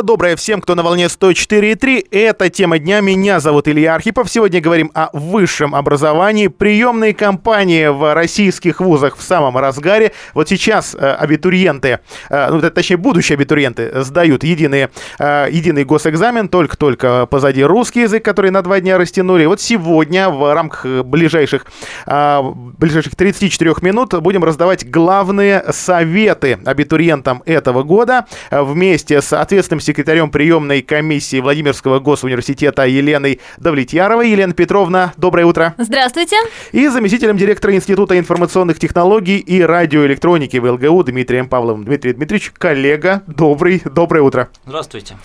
утро доброе всем, кто на волне 104.3. Это тема дня. Меня зовут Илья Архипов. Сегодня говорим о высшем образовании. Приемные кампании в российских вузах в самом разгаре. Вот сейчас э, абитуриенты, э, ну, точнее, будущие абитуриенты сдают единый, э, единый госэкзамен. Только-только позади русский язык, который на два дня растянули. Вот сегодня в рамках ближайших, ближайших 34 минут будем раздавать главные советы абитуриентам этого года вместе с ответственным секретарем приемной комиссии Владимирского госуниверситета Еленой Давлетьяровой. Елена Петровна, доброе утро. Здравствуйте. И заместителем директора Института информационных технологий и радиоэлектроники в ЛГУ Дмитрием Павловым. Дмитрий Дмитриевич, коллега, добрый, доброе утро. Здравствуйте.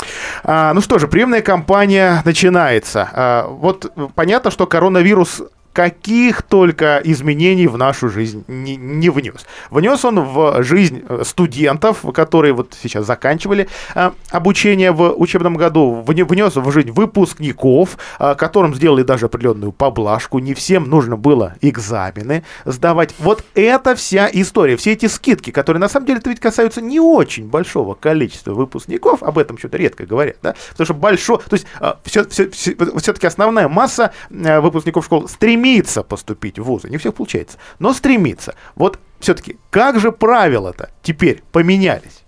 А, ну что же, приемная кампания начинается. А, вот понятно, что коронавирус каких только изменений в нашу жизнь не, не внес. Внес он в жизнь э, студентов, которые вот сейчас заканчивали э, обучение в учебном году, внес в жизнь выпускников, э, которым сделали даже определенную поблажку. Не всем нужно было экзамены сдавать. Вот это вся история, все эти скидки, которые на самом деле это ведь касаются не очень большого количества выпускников, об этом что-то редко говорят, да, потому что большое, то есть э, все, все, все, все-таки основная масса э, выпускников школ стремится стремится поступить в вузы. Не всех получается, но стремится. Вот все-таки как же правила-то теперь поменялись?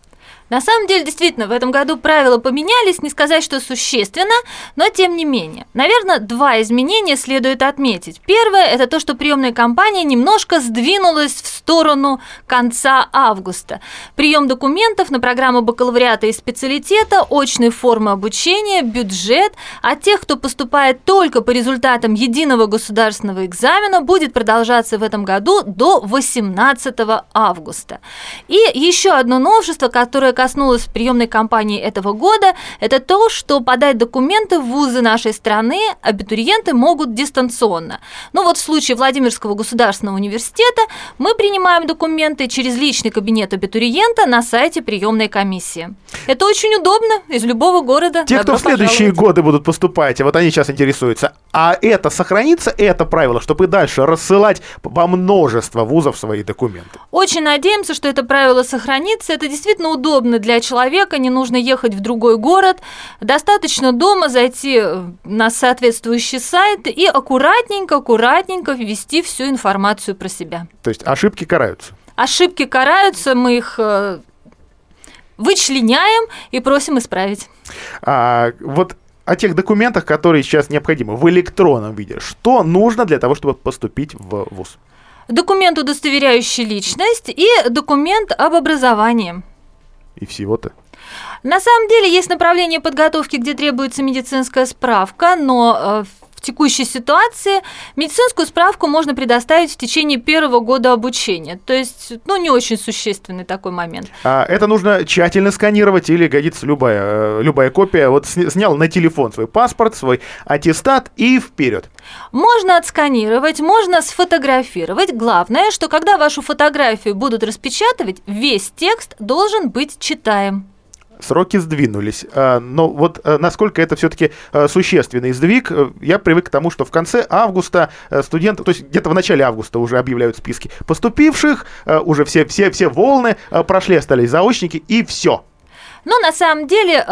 На самом деле, действительно, в этом году правила поменялись, не сказать, что существенно, но тем не менее. Наверное, два изменения следует отметить. Первое – это то, что приемная кампания немножко сдвинулась в сторону конца августа. Прием документов на программу бакалавриата и специалитета, очные формы обучения, бюджет, а тех, кто поступает только по результатам единого государственного экзамена, будет продолжаться в этом году до 18 августа. И еще одно новшество, которое коснулось приемной кампании этого года, это то, что подать документы в вузы нашей страны абитуриенты могут дистанционно. Ну вот в случае Владимирского государственного университета мы принимаем документы через личный кабинет абитуриента на сайте приемной комиссии. Это очень удобно из любого города. Те, кто в следующие годы будут поступать, вот они сейчас интересуются, а это сохранится, это правило, чтобы и дальше рассылать во множество вузов свои документы? Очень надеемся, что это правило сохранится. Это действительно удобно удобно для человека, не нужно ехать в другой город, достаточно дома зайти на соответствующий сайт и аккуратненько, аккуратненько ввести всю информацию про себя. То есть ошибки караются? Ошибки караются, мы их э, вычленяем и просим исправить. А, вот о тех документах, которые сейчас необходимы в электронном виде. Что нужно для того, чтобы поступить в ВУЗ? Документ, удостоверяющий личность, и документ об образовании и всего-то. На самом деле есть направление подготовки, где требуется медицинская справка, но э, в текущей ситуации медицинскую справку можно предоставить в течение первого года обучения. То есть, ну, не очень существенный такой момент. А это нужно тщательно сканировать или годится любая, э, любая копия? Вот снял на телефон свой паспорт, свой аттестат и вперед. Можно отсканировать, можно сфотографировать. Главное, что когда вашу фотографию будут распечатывать, весь текст должен быть читаем. Сроки сдвинулись. А, но вот э, насколько это все-таки э, существенный сдвиг, э, я привык к тому, что в конце августа студенты, то есть где-то в начале августа уже объявляют списки поступивших, уже все, все, все волны прошли, остались заочники, и все. Но на самом деле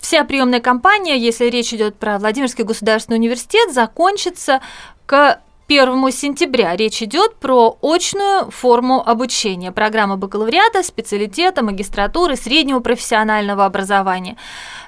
вся приемная кампания, если речь идет про Владимирский государственный университет, закончится к 1 сентября речь идет про очную форму обучения, программы бакалавриата, специалитета, магистратуры, среднего профессионального образования.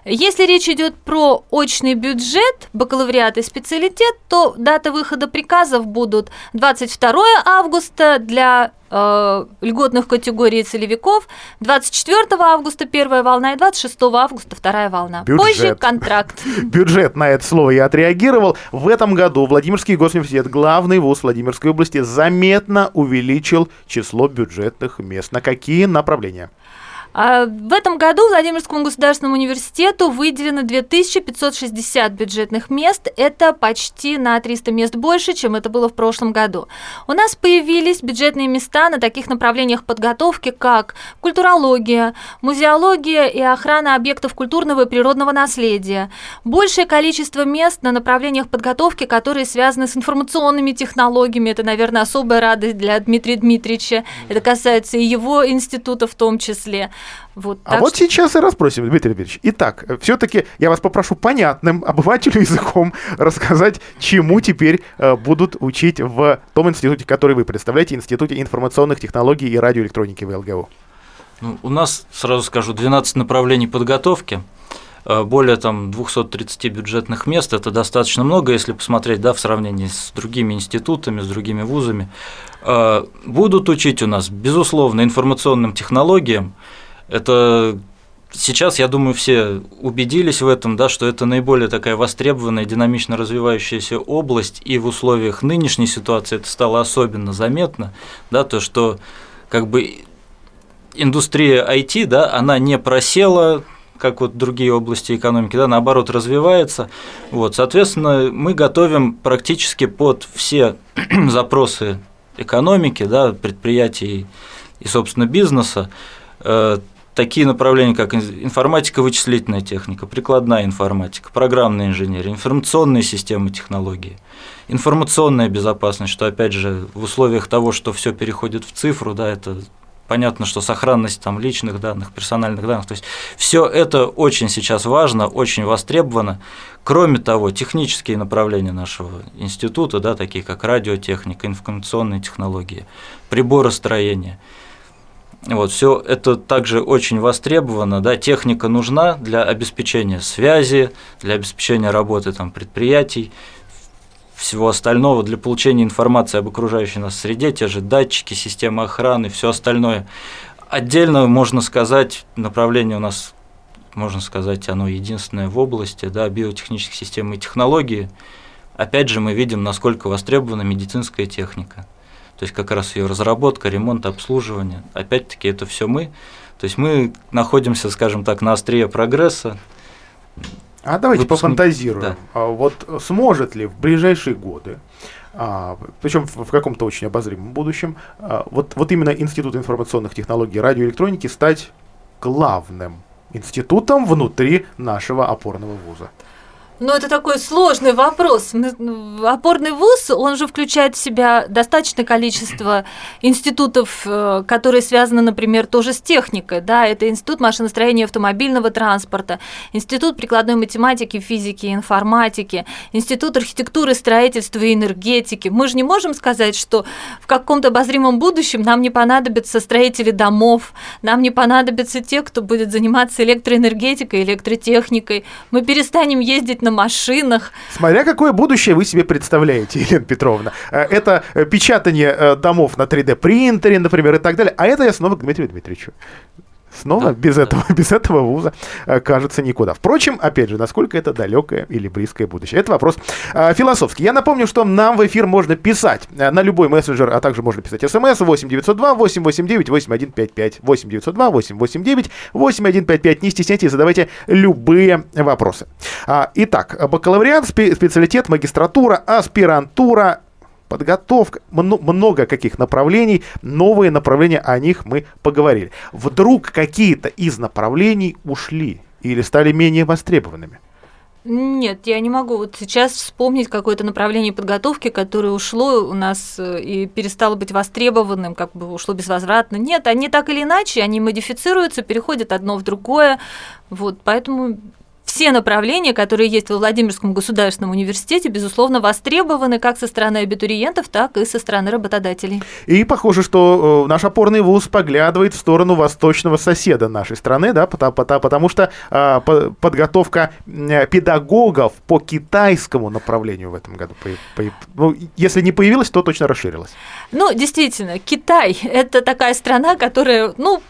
Если речь идет про очный бюджет, бакалавриат и специалитет, то даты выхода приказов будут 22 августа для э, льготных категорий целевиков, 24 августа первая волна и 26 августа вторая волна. Бюджет. Позже контракт. Бюджет на это слово я отреагировал. В этом году Владимирский госуниверситет, главный вуз Владимирской области, заметно увеличил число бюджетных мест. На какие направления? А в этом году Владимирскому государственному университету выделено 2560 бюджетных мест. Это почти на 300 мест больше, чем это было в прошлом году. У нас появились бюджетные места на таких направлениях подготовки, как культурология, музеология и охрана объектов культурного и природного наследия. Большее количество мест на направлениях подготовки, которые связаны с информационными технологиями. Это, наверное, особая радость для Дмитрия Дмитриевича. Это касается и его института в том числе. Вот, а вот что... сейчас и расспросим, Дмитрий Дмитриевич. Итак, все-таки я вас попрошу понятным обывателю языком рассказать, чему теперь э, будут учить в том институте, который вы представляете, Институте информационных технологий и радиоэлектроники в ЛГУ. Ну, у нас, сразу скажу, 12 направлений подготовки э, более там 230 бюджетных мест, это достаточно много, если посмотреть, да, в сравнении с другими институтами, с другими вузами. Э, будут учить у нас, безусловно, информационным технологиям, это сейчас, я думаю, все убедились в этом, да, что это наиболее такая востребованная, динамично развивающаяся область, и в условиях нынешней ситуации это стало особенно заметно, да, то, что как бы индустрия IT, да, она не просела, как вот другие области экономики, да, наоборот, развивается. Вот, соответственно, мы готовим практически под все запросы экономики, да, предприятий и, собственно, бизнеса э, такие направления, как информатика, вычислительная техника, прикладная информатика, программная инженерия, информационные системы технологии, информационная безопасность, что опять же в условиях того, что все переходит в цифру, да, это понятно, что сохранность там личных данных, персональных данных, то есть все это очень сейчас важно, очень востребовано. Кроме того, технические направления нашего института, да, такие как радиотехника, информационные технологии, приборостроение – вот, все это также очень востребовано, да, техника нужна для обеспечения связи, для обеспечения работы там, предприятий, всего остального, для получения информации об окружающей нас среде, те же датчики, системы охраны, все остальное. Отдельно можно сказать, направление у нас, можно сказать, оно единственное в области, да, биотехнических систем и технологии. Опять же, мы видим, насколько востребована медицинская техника то есть как раз ее разработка, ремонт, обслуживание. Опять-таки это все мы. То есть мы находимся, скажем так, на острие прогресса. А давайте Выпускник... пофантазируем. Да. А вот сможет ли в ближайшие годы а, причем в, в каком-то очень обозримом будущем, а, вот, вот именно Институт информационных технологий и радиоэлектроники стать главным институтом внутри нашего опорного вуза. Ну, это такой сложный вопрос. Опорный вуз, он же включает в себя достаточное количество институтов, э, которые связаны, например, тоже с техникой. Да? Это Институт машиностроения автомобильного транспорта, Институт прикладной математики, физики и информатики, Институт архитектуры, строительства и энергетики. Мы же не можем сказать, что в каком-то обозримом будущем нам не понадобятся строители домов, нам не понадобятся те, кто будет заниматься электроэнергетикой, электротехникой. Мы перестанем ездить на машинах. Смотря какое будущее вы себе представляете, Елена Петровна. Э, это э, печатание э, домов на 3D принтере, например, и так далее. А это я снова к Дмитрию Дмитриевичу. Снова да, без, да. Этого, без этого вуза э, кажется никуда. Впрочем, опять же, насколько это далекое или близкое будущее. Это вопрос э, философский. Я напомню, что нам в эфир можно писать э, на любой мессенджер, а также можно писать смс 8 902 889 8155 8 902 889 8155. Не стесняйтесь, задавайте любые вопросы. А, итак, бакалавриат, специалитет, магистратура, аспирантура, подготовка, много каких направлений, новые направления, о них мы поговорили. Вдруг какие-то из направлений ушли или стали менее востребованными? Нет, я не могу вот сейчас вспомнить какое-то направление подготовки, которое ушло у нас э, и перестало быть востребованным, как бы ушло безвозвратно. Нет, они так или иначе, они модифицируются, переходят одно в другое. Вот, поэтому все направления, которые есть во Владимирском государственном университете, безусловно, востребованы как со стороны абитуриентов, так и со стороны работодателей. И похоже, что э, наш опорный вуз поглядывает в сторону восточного соседа нашей страны, да, потому, потому что э, подготовка педагогов по китайскому направлению в этом году, ну, если не появилась, то точно расширилась. Ну, действительно, Китай – это такая страна, которая, ну,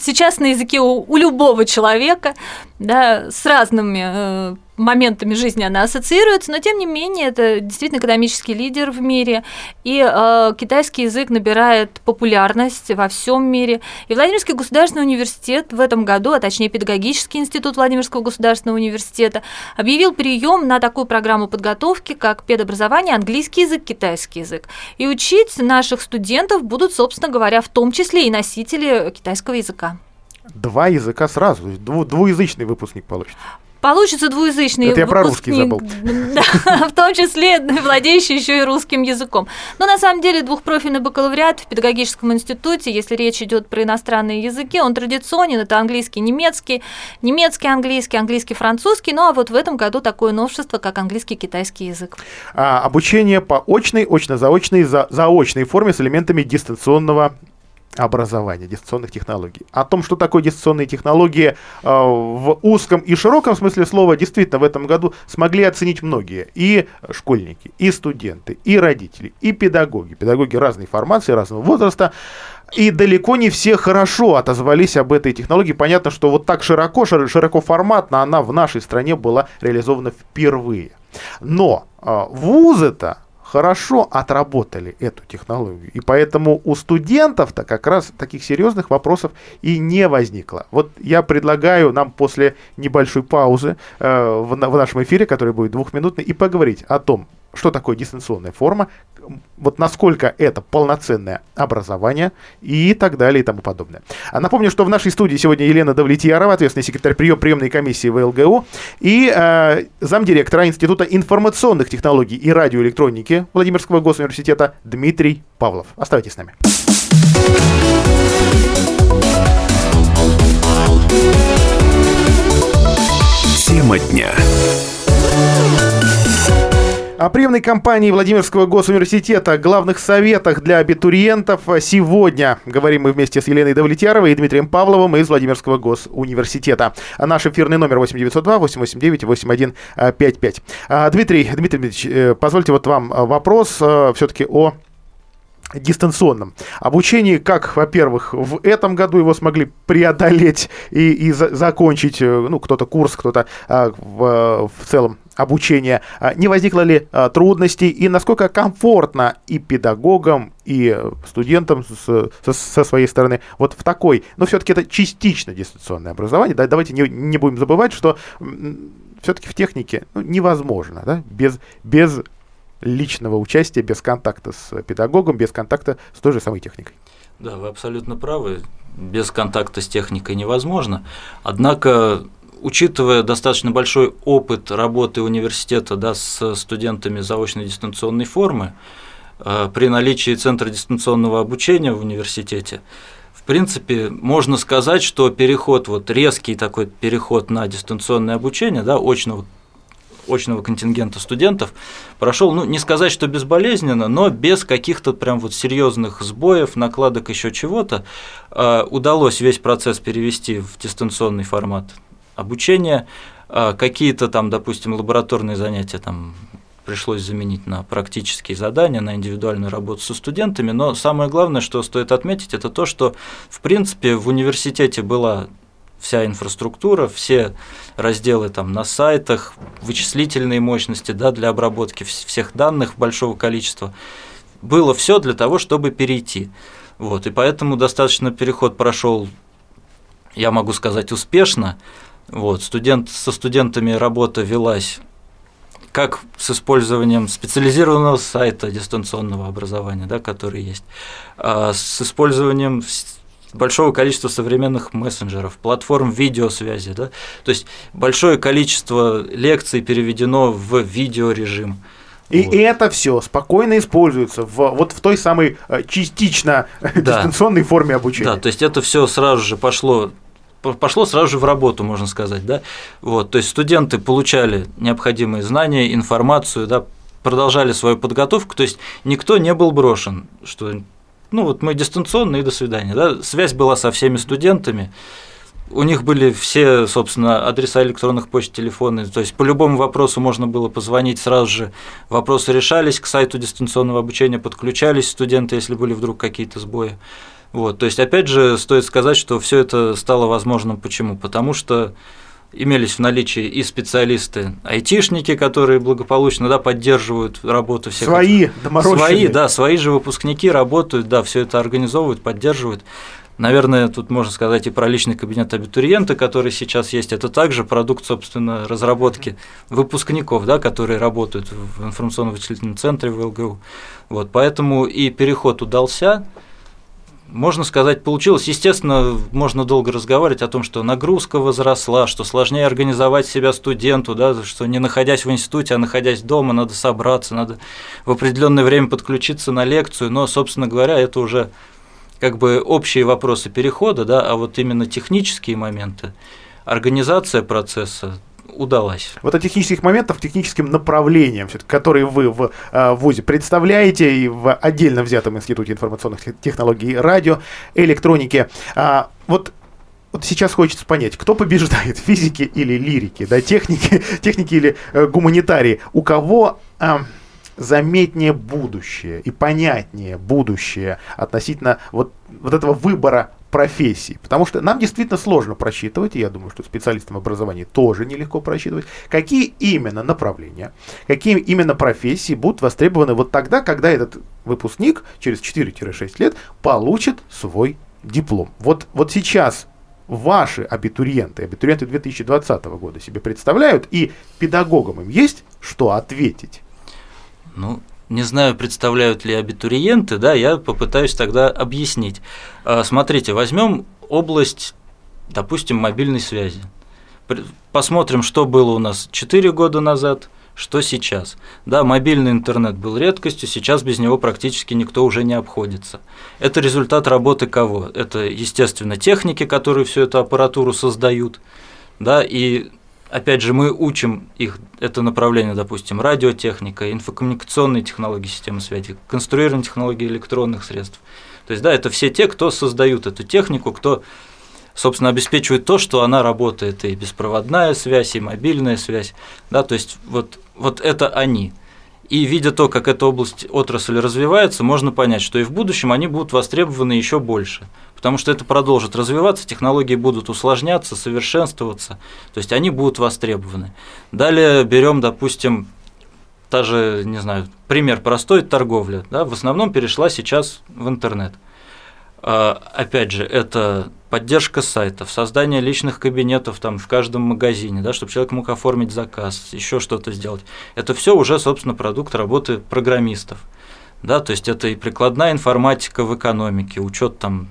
сейчас на языке у, у любого человека, да, с разными э, моментами жизни она ассоциируется, но тем не менее это действительно экономический лидер в мире, и э, китайский язык набирает популярность во всем мире. И Владимирский государственный университет в этом году, а точнее педагогический институт Владимирского государственного университета, объявил прием на такую программу подготовки, как педобразование, английский язык, китайский язык. И учить наших студентов будут, собственно говоря, в том числе и носители китайского языка. Два языка сразу, дву- двуязычный выпускник получится. Получится двуязычный Это я про русский забыл. Да, в том числе владеющий еще и русским языком. Но на самом деле двухпрофильный бакалавриат в педагогическом институте, если речь идет про иностранные языки, он традиционен, это английский, немецкий, немецкий, английский, английский, французский, ну а вот в этом году такое новшество, как английский, китайский язык. А, обучение по очной, очно-заочной, за, заочной форме с элементами дистанционного образования, дистанционных технологий. О том, что такое дистанционные технологии э, в узком и широком смысле слова, действительно в этом году смогли оценить многие. И школьники, и студенты, и родители, и педагоги. Педагоги разной формации, разного возраста. И далеко не все хорошо отозвались об этой технологии. Понятно, что вот так широко, широко форматно она в нашей стране была реализована впервые. Но э, вузы-то хорошо отработали эту технологию. И поэтому у студентов-то как раз таких серьезных вопросов и не возникло. Вот я предлагаю нам после небольшой паузы э, в, в нашем эфире, который будет двухминутный, и поговорить о том, что такое дистанционная форма, вот насколько это полноценное образование и так далее и тому подобное. А напомню, что в нашей студии сегодня Елена Давлетьярова, ответственный секретарь прием приемной комиссии ВЛГУ, и э, замдиректора Института информационных технологий и радиоэлектроники Владимирского госуниверситета Дмитрий Павлов. Оставайтесь с нами. Тема дня о приемной кампании Владимирского госуниверситета, главных советах для абитуриентов сегодня говорим мы вместе с Еленой Давлетьяровой и Дмитрием Павловым из Владимирского госуниверситета. А наш эфирный номер 8902 889 8155. Дмитрий, Дмитрий Дмитриевич, э, позвольте вот вам вопрос э, все-таки о дистанционном. Обучении, как, во-первых, в этом году его смогли преодолеть и, и за, закончить, э, ну, кто-то курс, кто-то а, в, в целом обучение, а, не возникло ли а, трудностей? И насколько комфортно и педагогам, и студентам с, со, со своей стороны вот в такой, но все-таки это частично дистанционное образование, да, давайте не, не будем забывать, что все-таки в технике ну, невозможно, да, без, без личного участия, без контакта с педагогом, без контакта с той же самой техникой. Да, вы абсолютно правы. Без контакта с техникой невозможно. Однако, учитывая достаточно большой опыт работы университета да, с студентами заочной дистанционной формы, э, при наличии центра дистанционного обучения в университете, в принципе, можно сказать, что переход, вот резкий такой переход на дистанционное обучение, да, очного очного контингента студентов прошел, ну, не сказать, что безболезненно, но без каких-то прям вот серьезных сбоев, накладок, еще чего-то, э, удалось весь процесс перевести в дистанционный формат обучения. Э, какие-то там, допустим, лабораторные занятия там пришлось заменить на практические задания, на индивидуальную работу со студентами, но самое главное, что стоит отметить, это то, что в принципе в университете была вся инфраструктура, все разделы там на сайтах, вычислительные мощности да, для обработки всех данных большого количества. Было все для того, чтобы перейти. Вот, и поэтому достаточно переход прошел, я могу сказать, успешно. Вот, студент, со студентами работа велась как с использованием специализированного сайта дистанционного образования, да, который есть, а с использованием большого количества современных мессенджеров, платформ видеосвязи. Да? То есть большое количество лекций переведено в видеорежим. И вот. это все спокойно используется в, вот в той самой э, частично да. дистанционной форме обучения. Да, то есть это все сразу же пошло пошло сразу же в работу, можно сказать, да. Вот, то есть студенты получали необходимые знания, информацию, да, продолжали свою подготовку, то есть никто не был брошен, что ну вот мы дистанционно и до свидания. Да? Связь была со всеми студентами. У них были все, собственно, адреса электронных почт, телефоны. То есть по любому вопросу можно было позвонить сразу же. Вопросы решались, к сайту дистанционного обучения подключались студенты, если были вдруг какие-то сбои. Вот, то есть, опять же, стоит сказать, что все это стало возможным. Почему? Потому что имелись в наличии и специалисты, айтишники, которые благополучно да, поддерживают работу всех. Свои, доморощенные. Свои, да, свои же выпускники работают, да, все это организовывают, поддерживают. Наверное, тут можно сказать и про личный кабинет абитуриента, который сейчас есть. Это также продукт, собственно, разработки выпускников, да, которые работают в информационно-вычислительном центре в ЛГУ. Вот, поэтому и переход удался, можно сказать, получилось. Естественно, можно долго разговаривать о том, что нагрузка возросла, что сложнее организовать себя студенту, да, что не находясь в институте, а находясь дома, надо собраться, надо в определенное время подключиться на лекцию. Но, собственно говоря, это уже как бы общие вопросы перехода, да, а вот именно технические моменты, организация процесса, удалась. Вот о технических моментах, техническим направлениям, которые вы в э, ВУЗе представляете и в отдельно взятом Институте информационных технологий и радио, электроники. А, вот вот сейчас хочется понять, кто побеждает, физики или лирики, да, техники, техники или э, гуманитарии, у кого э, заметнее будущее и понятнее будущее относительно вот, вот этого выбора профессий. Потому что нам действительно сложно просчитывать, и я думаю, что специалистам образования тоже нелегко просчитывать, какие именно направления, какие именно профессии будут востребованы вот тогда, когда этот выпускник через 4-6 лет получит свой диплом. Вот, вот сейчас ваши абитуриенты, абитуриенты 2020 года себе представляют, и педагогам им есть что ответить? Ну, не знаю, представляют ли абитуриенты, да, я попытаюсь тогда объяснить. А, смотрите, возьмем область, допустим, мобильной связи. Посмотрим, что было у нас 4 года назад, что сейчас. Да, мобильный интернет был редкостью, сейчас без него практически никто уже не обходится. Это результат работы кого? Это, естественно, техники, которые всю эту аппаратуру создают, да, и опять же, мы учим их, это направление, допустим, радиотехника, инфокоммуникационные технологии системы связи, конструирование технологий электронных средств. То есть, да, это все те, кто создают эту технику, кто, собственно, обеспечивает то, что она работает, и беспроводная связь, и мобильная связь, да, то есть, вот, вот это они. И видя то, как эта область отрасль развивается, можно понять, что и в будущем они будут востребованы еще больше потому что это продолжит развиваться, технологии будут усложняться, совершенствоваться, то есть они будут востребованы. Далее берем, допустим, та же, не знаю, пример простой торговля, да, в основном перешла сейчас в интернет. А, опять же, это поддержка сайтов, создание личных кабинетов там в каждом магазине, да, чтобы человек мог оформить заказ, еще что-то сделать. Это все уже, собственно, продукт работы программистов. Да, то есть это и прикладная информатика в экономике, учет там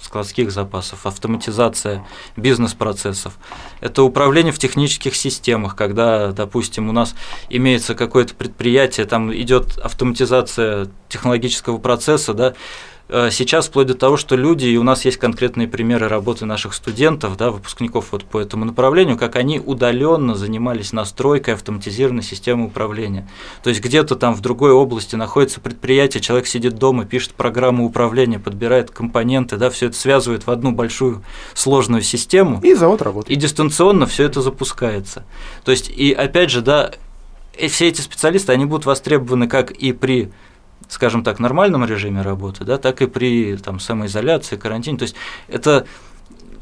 складских запасов, автоматизация бизнес-процессов. Это управление в технических системах, когда, допустим, у нас имеется какое-то предприятие, там идет автоматизация технологического процесса, да, сейчас вплоть до того, что люди, и у нас есть конкретные примеры работы наших студентов, да, выпускников вот по этому направлению, как они удаленно занимались настройкой автоматизированной системы управления. То есть где-то там в другой области находится предприятие, человек сидит дома, пишет программу управления, подбирает компоненты, да, все это связывает в одну большую сложную систему. И завод работает. И дистанционно все это запускается. То есть, и опять же, да, все эти специалисты, они будут востребованы как и при скажем так, нормальном режиме работы, да, так и при там, самоизоляции, карантине. То есть это,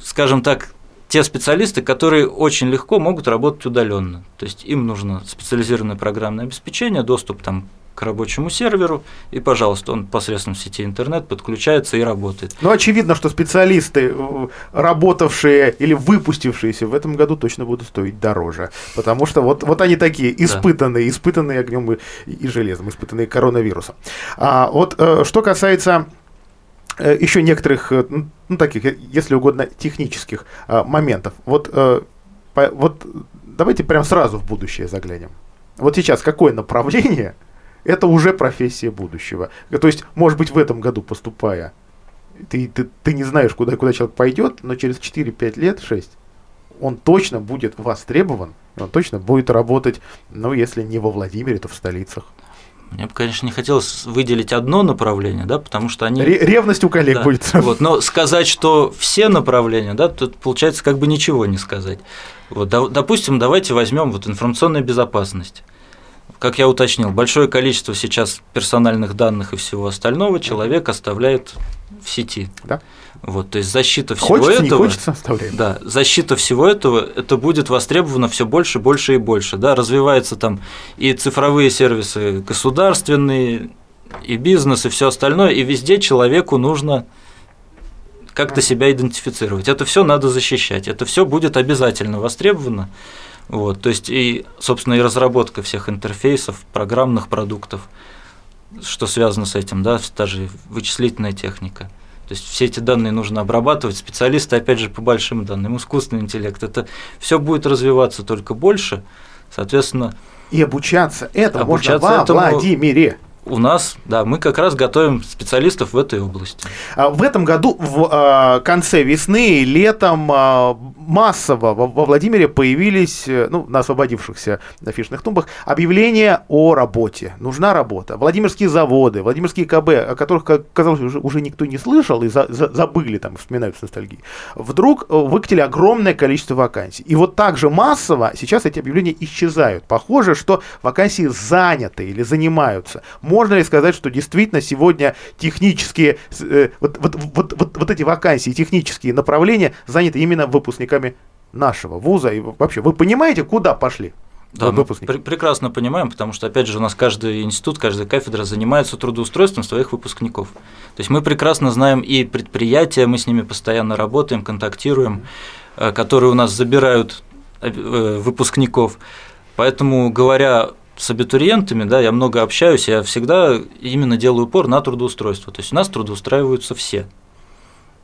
скажем так, те специалисты, которые очень легко могут работать удаленно. То есть им нужно специализированное программное обеспечение, доступ там, к рабочему серверу, и, пожалуйста, он посредством сети интернет подключается и работает. Ну, очевидно, что специалисты, э, работавшие или выпустившиеся в этом году, точно будут стоить дороже. Потому что вот, вот они такие, испытанные, да. испытанные огнем и, и железом, испытанные коронавирусом. А вот э, что касается э, еще некоторых, ну, таких, если угодно, технических моментов. Вот, вот давайте прям сразу в будущее заглянем. Вот сейчас какое направление это уже профессия будущего. То есть, может быть, в этом году поступая, ты, ты, ты не знаешь, куда, куда человек пойдет, но через 4-5 лет, 6, он точно будет востребован, он точно будет работать, ну, если не во Владимире, то в столицах. Мне бы, конечно, не хотелось выделить одно направление, да, потому что они... Ревность у коллег да, будет. Вот, но сказать, что все направления, да, тут получается как бы ничего не сказать. Вот, допустим, давайте возьмем вот информационную безопасность как я уточнил, большое количество сейчас персональных данных и всего остального человек оставляет в сети. Да. Вот, то есть защита всего хочется, этого. Не хочется, оставляем. Да, защита всего этого, это будет востребовано все больше, больше и больше. Да, развиваются там и цифровые сервисы государственные, и бизнес, и все остальное, и везде человеку нужно как-то себя идентифицировать. Это все надо защищать. Это все будет обязательно востребовано. Вот, то есть и, собственно, и разработка всех интерфейсов, программных продуктов, что связано с этим, да, та же вычислительная техника. То есть все эти данные нужно обрабатывать. Специалисты, опять же, по большим данным, искусственный интеллект. Это все будет развиваться только больше. Соответственно, И обучаться этому можно Обучаться во этому- Владимире. у нас, да, мы как раз готовим специалистов в этой области. А, В этом году в а, конце весны и летом а, массово во, Владимире появились, э, ну, на освободившихся афишных тумбах, объявления о работе. Нужна работа. Владимирские заводы, Владимирские КБ, о которых, как казалось, уже, уже никто не слышал и за- за- забыли, там, вспоминают с ностальгией, вдруг э, выкатили огромное количество вакансий. И вот так же массово сейчас эти объявления исчезают. Похоже, что вакансии заняты или занимаются. Можно ли сказать, что действительно сегодня технические, э, вот, вот, вот, вот, вот эти вакансии, технические направления заняты именно выпускниками нашего вуза? И вообще, вы понимаете, куда пошли? Да, мы выпускники? пр- прекрасно понимаем, потому что, опять же, у нас каждый институт, каждая кафедра занимается трудоустройством своих выпускников. То есть мы прекрасно знаем и предприятия, мы с ними постоянно работаем, контактируем, э, которые у нас забирают э, выпускников. Поэтому, говоря с абитуриентами, да, я много общаюсь, я всегда именно делаю упор на трудоустройство. То есть у нас трудоустраиваются все.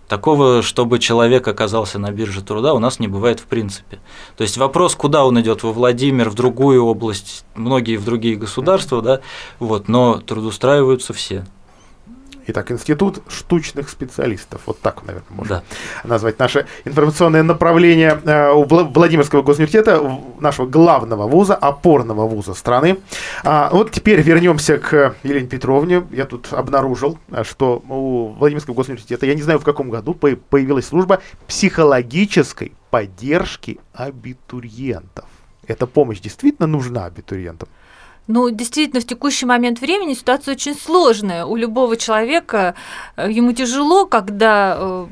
Такого, чтобы человек оказался на бирже труда, у нас не бывает в принципе. То есть вопрос, куда он идет, во Владимир, в другую область, многие в другие государства, да, вот, но трудоустраиваются все. Итак, Институт штучных специалистов. Вот так, наверное, можно Да. назвать наше информационное направление э, у Вла- Владимирского госуниверситета, нашего главного вуза, опорного вуза страны. А, вот теперь вернемся к Елене Петровне. Я тут обнаружил, э, что у Владимирского госуниверситета, я не знаю в каком году, по- появилась служба психологической поддержки абитуриентов. Эта помощь действительно нужна абитуриентам? Ну, действительно, в текущий момент времени ситуация очень сложная. У любого человека э, ему тяжело, когда э,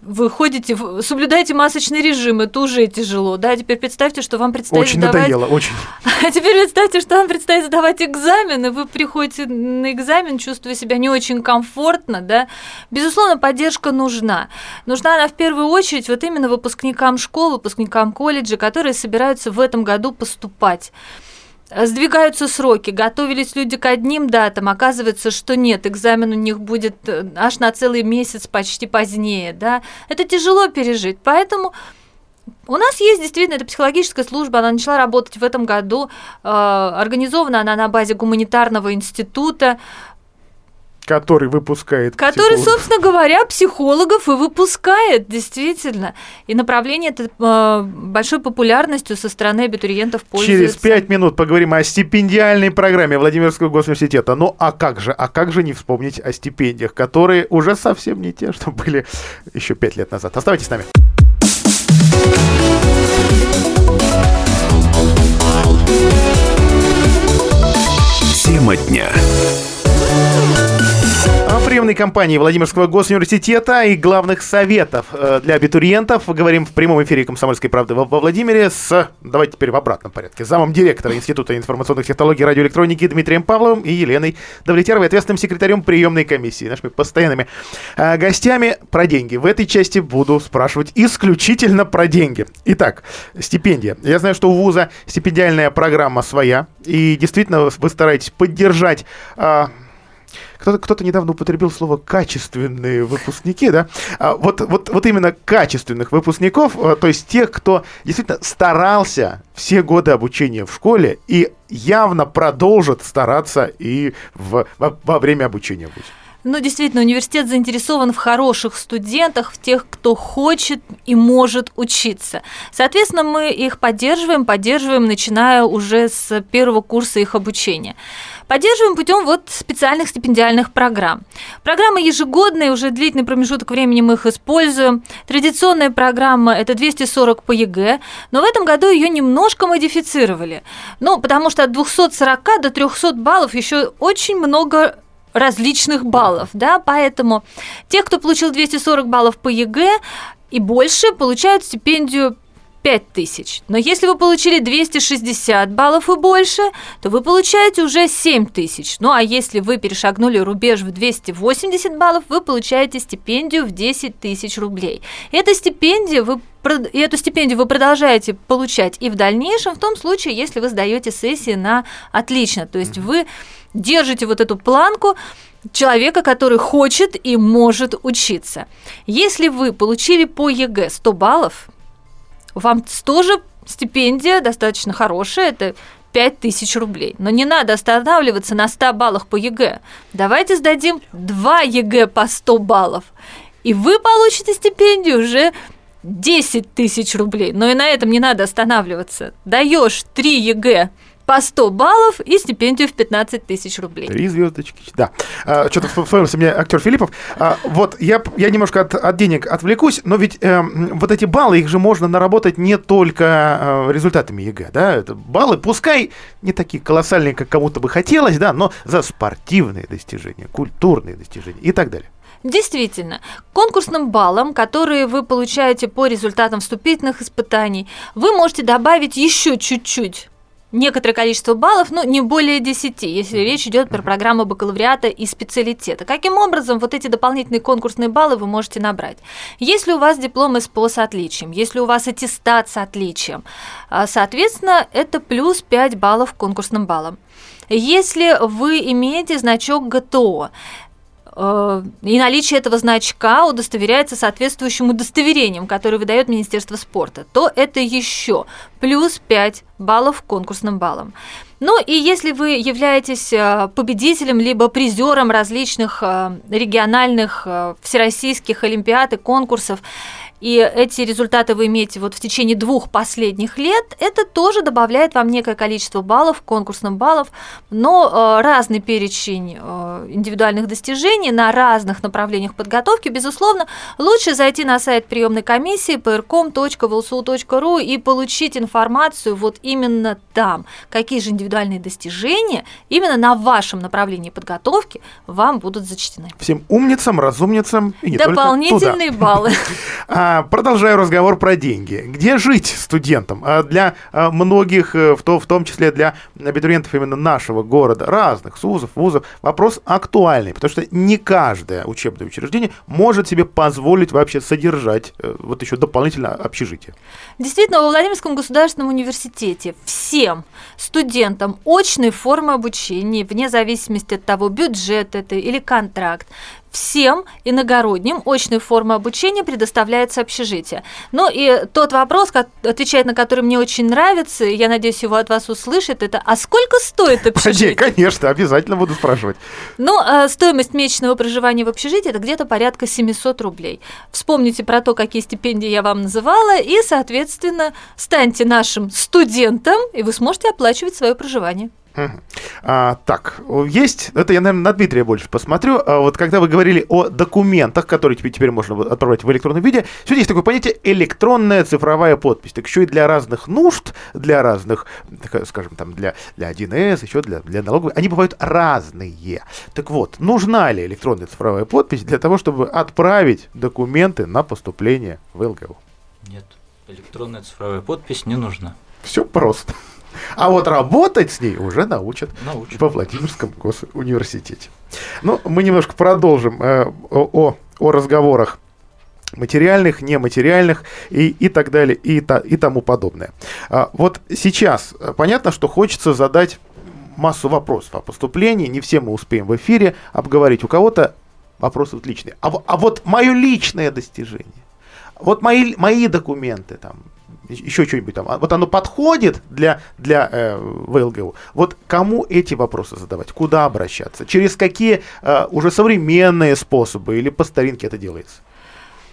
вы ходите, соблюдаете масочный режим, это уже тяжело, да, теперь представьте, что вам предстоит Очень сдавать... надоело, очень. А теперь представьте, что вам предстоит сдавать экзамены, вы приходите на экзамен, чувствуя себя не очень комфортно, да. Безусловно, поддержка нужна. Нужна она в первую очередь вот именно выпускникам школ, выпускникам колледжа, которые собираются в этом году поступать. Сдвигаются сроки, готовились люди к одним датам, оказывается, что нет, экзамен у них будет э, аж на целый месяц почти позднее, да. Это тяжело пережить, поэтому у нас есть действительно эта психологическая служба, она начала работать в этом году, э, организована она на базе гуманитарного института, Который выпускает который, психологов. собственно говоря, психологов и выпускает, действительно. И направление это э, большой популярностью со стороны абитуриентов пользуется. Через пять минут поговорим о стипендиальной программе Владимирского госуниверситета. Ну а как же, а как же не вспомнить о стипендиях, которые уже совсем не те, что были еще пять лет назад. Оставайтесь с нами. Тема дня. Приемной кампании Владимирского госуниверситета и главных советов э, для абитуриентов говорим в прямом эфире «Комсомольской правды» во Владимире с, давайте теперь в обратном порядке, замом директора Института информационных технологий и радиоэлектроники Дмитрием Павловым и Еленой Давлетяровой, ответственным секретарем приемной комиссии, нашими постоянными э, гостями про деньги. В этой части буду спрашивать исключительно про деньги. Итак, стипендия. Я знаю, что у вуза стипендиальная программа своя, и действительно вы стараетесь поддержать а, кто-то, кто-то недавно употребил слово качественные выпускники, да? А, вот, вот, вот именно качественных выпускников, а, то есть тех, кто действительно старался все годы обучения в школе и явно продолжит стараться и в, во, во время обучения ВУЗе. Ну, действительно, университет заинтересован в хороших студентах, в тех, кто хочет и может учиться. Соответственно, мы их поддерживаем, поддерживаем, начиная уже с первого курса их обучения. Поддерживаем путем вот специальных стипендиальных программ. Программы ежегодные, уже длительный промежуток времени мы их используем. Традиционная программа – это 240 по ЕГЭ, но в этом году ее немножко модифицировали. Ну, потому что от 240 до 300 баллов еще очень много различных баллов, да, поэтому те, кто получил 240 баллов по ЕГЭ и больше, получают стипендию 5000. Но если вы получили 260 баллов и больше, то вы получаете уже 7000. Ну а если вы перешагнули рубеж в 280 баллов, вы получаете стипендию в 10 тысяч рублей. Эта стипендия вы и эту стипендию вы продолжаете получать и в дальнейшем, в том случае, если вы сдаете сессии на отлично. То есть вы держите вот эту планку человека, который хочет и может учиться. Если вы получили по ЕГЭ 100 баллов, вам тоже стипендия достаточно хорошая, это 5000 рублей. Но не надо останавливаться на 100 баллах по ЕГЭ. Давайте сдадим 2 ЕГЭ по 100 баллов. И вы получите стипендию уже 10 тысяч рублей. Но и на этом не надо останавливаться. Даешь 3 ЕГЭ по 100 баллов и стипендию в 15 тысяч рублей. Три звездочки, да. А, что-то вспомнился мне актер Филиппов. А, вот я, я немножко от, от денег отвлекусь, но ведь э, вот эти баллы, их же можно наработать не только э, результатами ЕГЭ, да, это баллы, пускай не такие колоссальные, как кому-то бы хотелось, да, но за спортивные достижения, культурные достижения и так далее. Действительно, конкурсным баллам, которые вы получаете по результатам вступительных испытаний, вы можете добавить еще чуть-чуть некоторое количество баллов, ну, не более 10, если речь идет про программу бакалавриата и специалитета. Каким образом вот эти дополнительные конкурсные баллы вы можете набрать? Если у вас диплом СПО с отличием, если у вас аттестат с отличием, а, соответственно, это плюс 5 баллов к конкурсным баллам. Если вы имеете значок ГТО, и наличие этого значка удостоверяется соответствующим удостоверением, которое выдает Министерство спорта, то это еще плюс 5 баллов конкурсным баллам. Ну и если вы являетесь э, победителем либо призером различных э, региональных, всероссийских олимпиад и конкурсов, и эти результаты вы имеете вот в течение двух последних лет, это тоже добавляет вам некое количество баллов, конкурсных баллов, но э, разный перечень э, индивидуальных достижений на разных направлениях подготовки, безусловно, лучше зайти на сайт приемной комиссии prcom.vlsu.ru и получить информацию вот именно там, какие же индивидуальные достижения именно на вашем направлении подготовки вам будут зачтены. Всем умницам, разумницам и не Дополнительные баллы. Продолжаю разговор про деньги. Где жить студентам? А, для а, многих, э, в, то, в том числе для абитуриентов именно нашего города, разных СУЗов, вузов, вопрос актуальный, потому что не каждое учебное учреждение может себе позволить вообще содержать э, вот еще дополнительно общежитие. Действительно, во Владимирском государственном университете всем студентам очной формы обучения, вне зависимости от того, бюджет это или контракт, всем иногородним очной формы обучения предоставляется общежитие. Ну и тот вопрос, отвечает на который мне очень нравится, я надеюсь, его от вас услышит, это «А сколько стоит общежитие?» Конечно, обязательно буду спрашивать. Ну, а стоимость месячного проживания в общежитии – это где-то порядка 700 рублей. Вспомните про то, какие стипендии я вам называла, и, соответственно, станьте нашим студентом, и вы сможете оплачивать свое проживание. А, так, есть, это я, наверное, на Дмитрия больше посмотрю. А вот когда вы говорили о документах, которые теперь, теперь можно отправлять в электронном виде, сегодня есть такое понятие электронная цифровая подпись. Так еще и для разных нужд, для разных, скажем, там, для, для 1С, еще для, для налоговой, они бывают разные. Так вот, нужна ли электронная цифровая подпись для того, чтобы отправить документы на поступление в ЛГУ? Нет, электронная цифровая подпись не нужна. Все просто. А вот работать с ней уже научат, научат. во Владимирском госуниверситете. Ну, мы немножко продолжим э, о, о разговорах материальных, нематериальных и, и так далее, и, та, и тому подобное. А, вот сейчас э, понятно, что хочется задать массу вопросов о поступлении, не все мы успеем в эфире обговорить. У кого-то вопросы личные. А, а вот мое личное достижение, вот мои, мои документы, там, еще что-нибудь там. А вот оно подходит для, для э, ВЛГУ. Вот кому эти вопросы задавать? Куда обращаться? Через какие э, уже современные способы или по старинке это делается?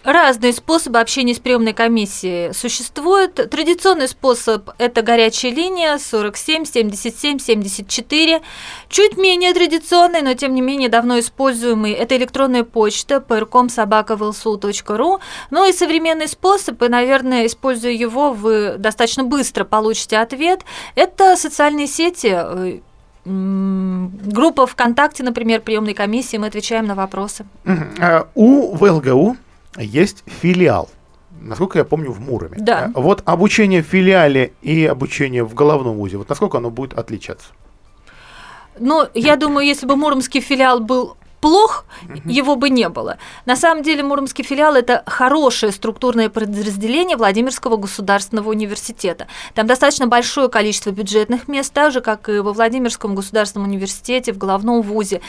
Разные способы общения с приемной комиссией существуют. Традиционный способ – это горячая линия 47 77 74. Чуть менее традиционный, но тем не менее давно используемый – это электронная почта prcom.sobaka.vlsu.ru. Ну и современный способ, и, наверное, используя его, вы достаточно быстро получите ответ – это социальные сети, э, группа ВКонтакте, например, приемной комиссии, мы отвечаем на вопросы. А у ВЛГУ есть филиал. Насколько я помню, в Муроме. Да. Э, вот обучение в филиале и обучение в головном вузе, вот насколько оно будет отличаться? Ну, я думаю, если бы муромский филиал был плох, его бы не было. На самом деле Муромский филиал – это хорошее структурное подразделение Владимирского государственного университета. Там достаточно большое количество бюджетных мест, так же, как и во Владимирском государственном университете, в головном вузе.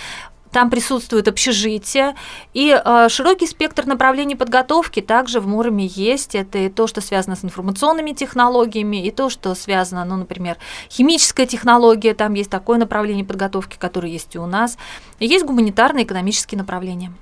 Там присутствует общежитие и э, широкий спектр направлений подготовки также в Муроме есть. Это и то, что связано с информационными технологиями, и то, что связано, ну, например, химическая технология, там есть такое направление подготовки, которое есть и у нас. И есть гуманитарные экономические направления.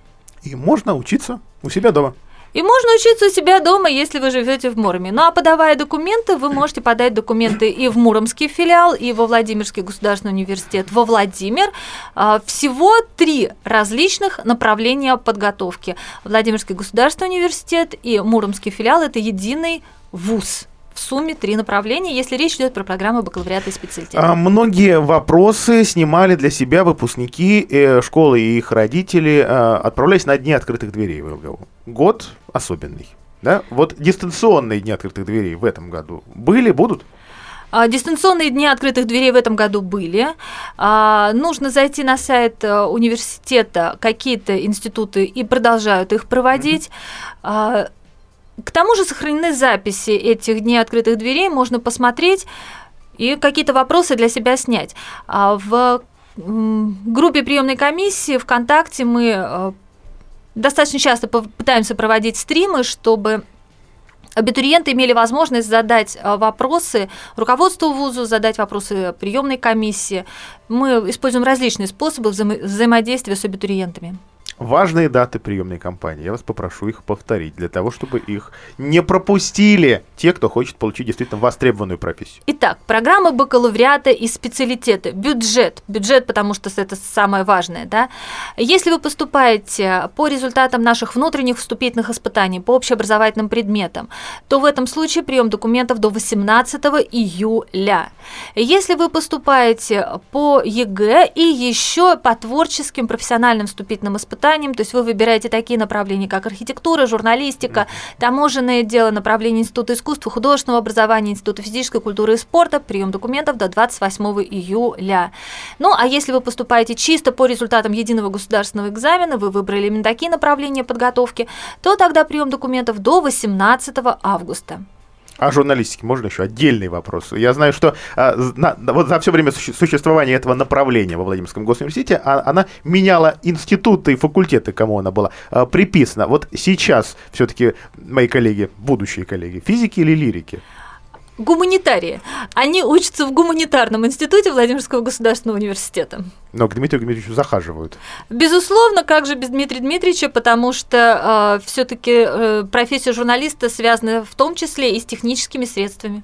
И можно учиться у себя дома. И можно учиться у себя дома, если вы живете в Муроме. Ну а подавая документы, вы можете подать документы и в Муромский филиал, и во Владимирский государственный университет, во Владимир. А, всего три различных направления подготовки. Владимирский государственный университет и Муромский филиал – это единый вуз в сумме три направления, если речь идет про программу бакалавриата и специалитета. А, многие вопросы снимали для себя выпускники э, школы и их родители, э, отправляясь на дни открытых дверей в ЛГУ. Год особенный. Да? Вот дистанционные дни открытых дверей в этом году были, будут? А, дистанционные дни открытых дверей в этом году были. А, нужно зайти на сайт э, университета, какие-то институты и продолжают их проводить. Mm-hmm. К тому же сохранены записи этих дней открытых дверей, можно посмотреть и какие-то вопросы для себя снять. А в группе приемной комиссии ВКонтакте мы э, достаточно часто пытаемся проводить стримы, чтобы абитуриенты имели возможность задать э, вопросы руководству вузу, задать вопросы приемной комиссии. Мы используем различные способы взаимо- взаимодействия с абитуриентами важные даты приемной кампании. Я вас попрошу их повторить, для того, чтобы их не пропустили те, кто хочет получить действительно востребованную профессию. Итак, программа бакалавриата и специалитета. Бюджет. Бюджет, потому что это самое важное. Да? Если вы поступаете по результатам наших внутренних вступительных испытаний по общеобразовательным предметам, то в этом случае прием документов до 18 июля. Если вы поступаете по ЕГЭ и еще по творческим профессиональным вступительным испытаниям, воспитанием, то есть вы выбираете такие направления, как архитектура, журналистика, таможенное дело, направление Института искусства, художественного образования, Института физической культуры и спорта, прием документов до 28 июля. Ну, а если вы поступаете чисто по результатам единого государственного экзамена, вы выбрали именно такие направления подготовки, то тогда прием документов до 18 августа. О журналистике можно еще отдельный вопрос. Я знаю, что а, на, вот за все время суще, существования этого направления во Владимирском госуниверситете а, она меняла институты и факультеты, кому она была а, приписана. Вот сейчас все-таки мои коллеги, будущие коллеги, физики или лирики? Гуманитарии. Они учатся в гуманитарном институте Владимирского государственного университета. Но к Дмитрию Дмитриевичу захаживают. Безусловно, как же без Дмитрия Дмитриевича, потому что э, все-таки э, профессия журналиста связана в том числе и с техническими средствами.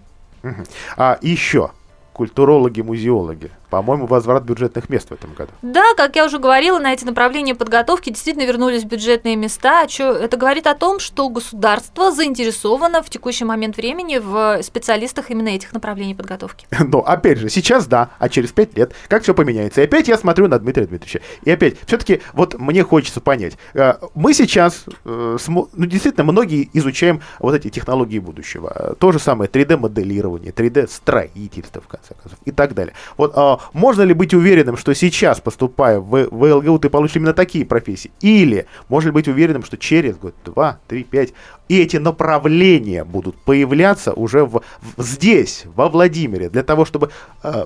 А еще культурологи, музеологи. По-моему, возврат бюджетных мест в этом году. Да, как я уже говорила, на эти направления подготовки действительно вернулись бюджетные места. А это говорит о том, что государство заинтересовано в текущий момент времени в специалистах именно этих направлений подготовки. Но опять же, сейчас да, а через пять лет как все поменяется. И опять я смотрю на Дмитрия Дмитриевича. И опять, все-таки вот мне хочется понять. Э, мы сейчас, э, ну действительно, многие изучаем вот эти технологии будущего. То же самое 3D-моделирование, 3D-строительство, в конце концов, и так далее. Вот а, можно ли быть уверенным, что сейчас, поступая в, в ЛГУ, ты получишь именно такие профессии? Или можно ли быть уверенным, что через год, два, три, пять, и эти направления будут появляться уже в, в, здесь, во Владимире, для того, чтобы, э,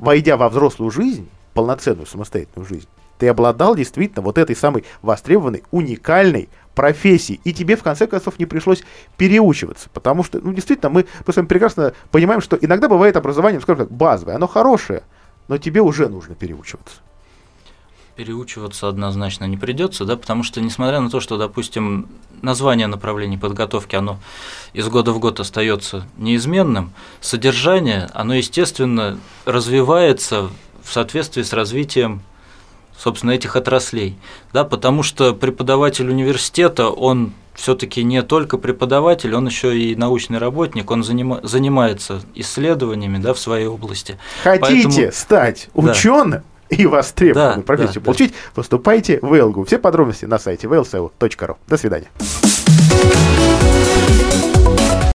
войдя во взрослую жизнь, полноценную самостоятельную жизнь, ты обладал действительно вот этой самой востребованной, уникальной профессии, и тебе в конце концов не пришлось переучиваться, потому что, ну, действительно, мы, вами прекрасно понимаем, что иногда бывает образование, скажем так, базовое, оно хорошее, но тебе уже нужно переучиваться. Переучиваться однозначно не придется, да, потому что, несмотря на то, что, допустим, название направлений подготовки, оно из года в год остается неизменным, содержание, оно, естественно, развивается в соответствии с развитием собственно, этих отраслей, да, потому что преподаватель университета, он все-таки не только преподаватель, он еще и научный работник, он занима, занимается исследованиями да, в своей области. Хотите Поэтому... стать ученым да. и востребованной да, профессию да, получить, да. поступайте в ЭЛГУ. Все подробности на сайте vlsu.ru. До свидания.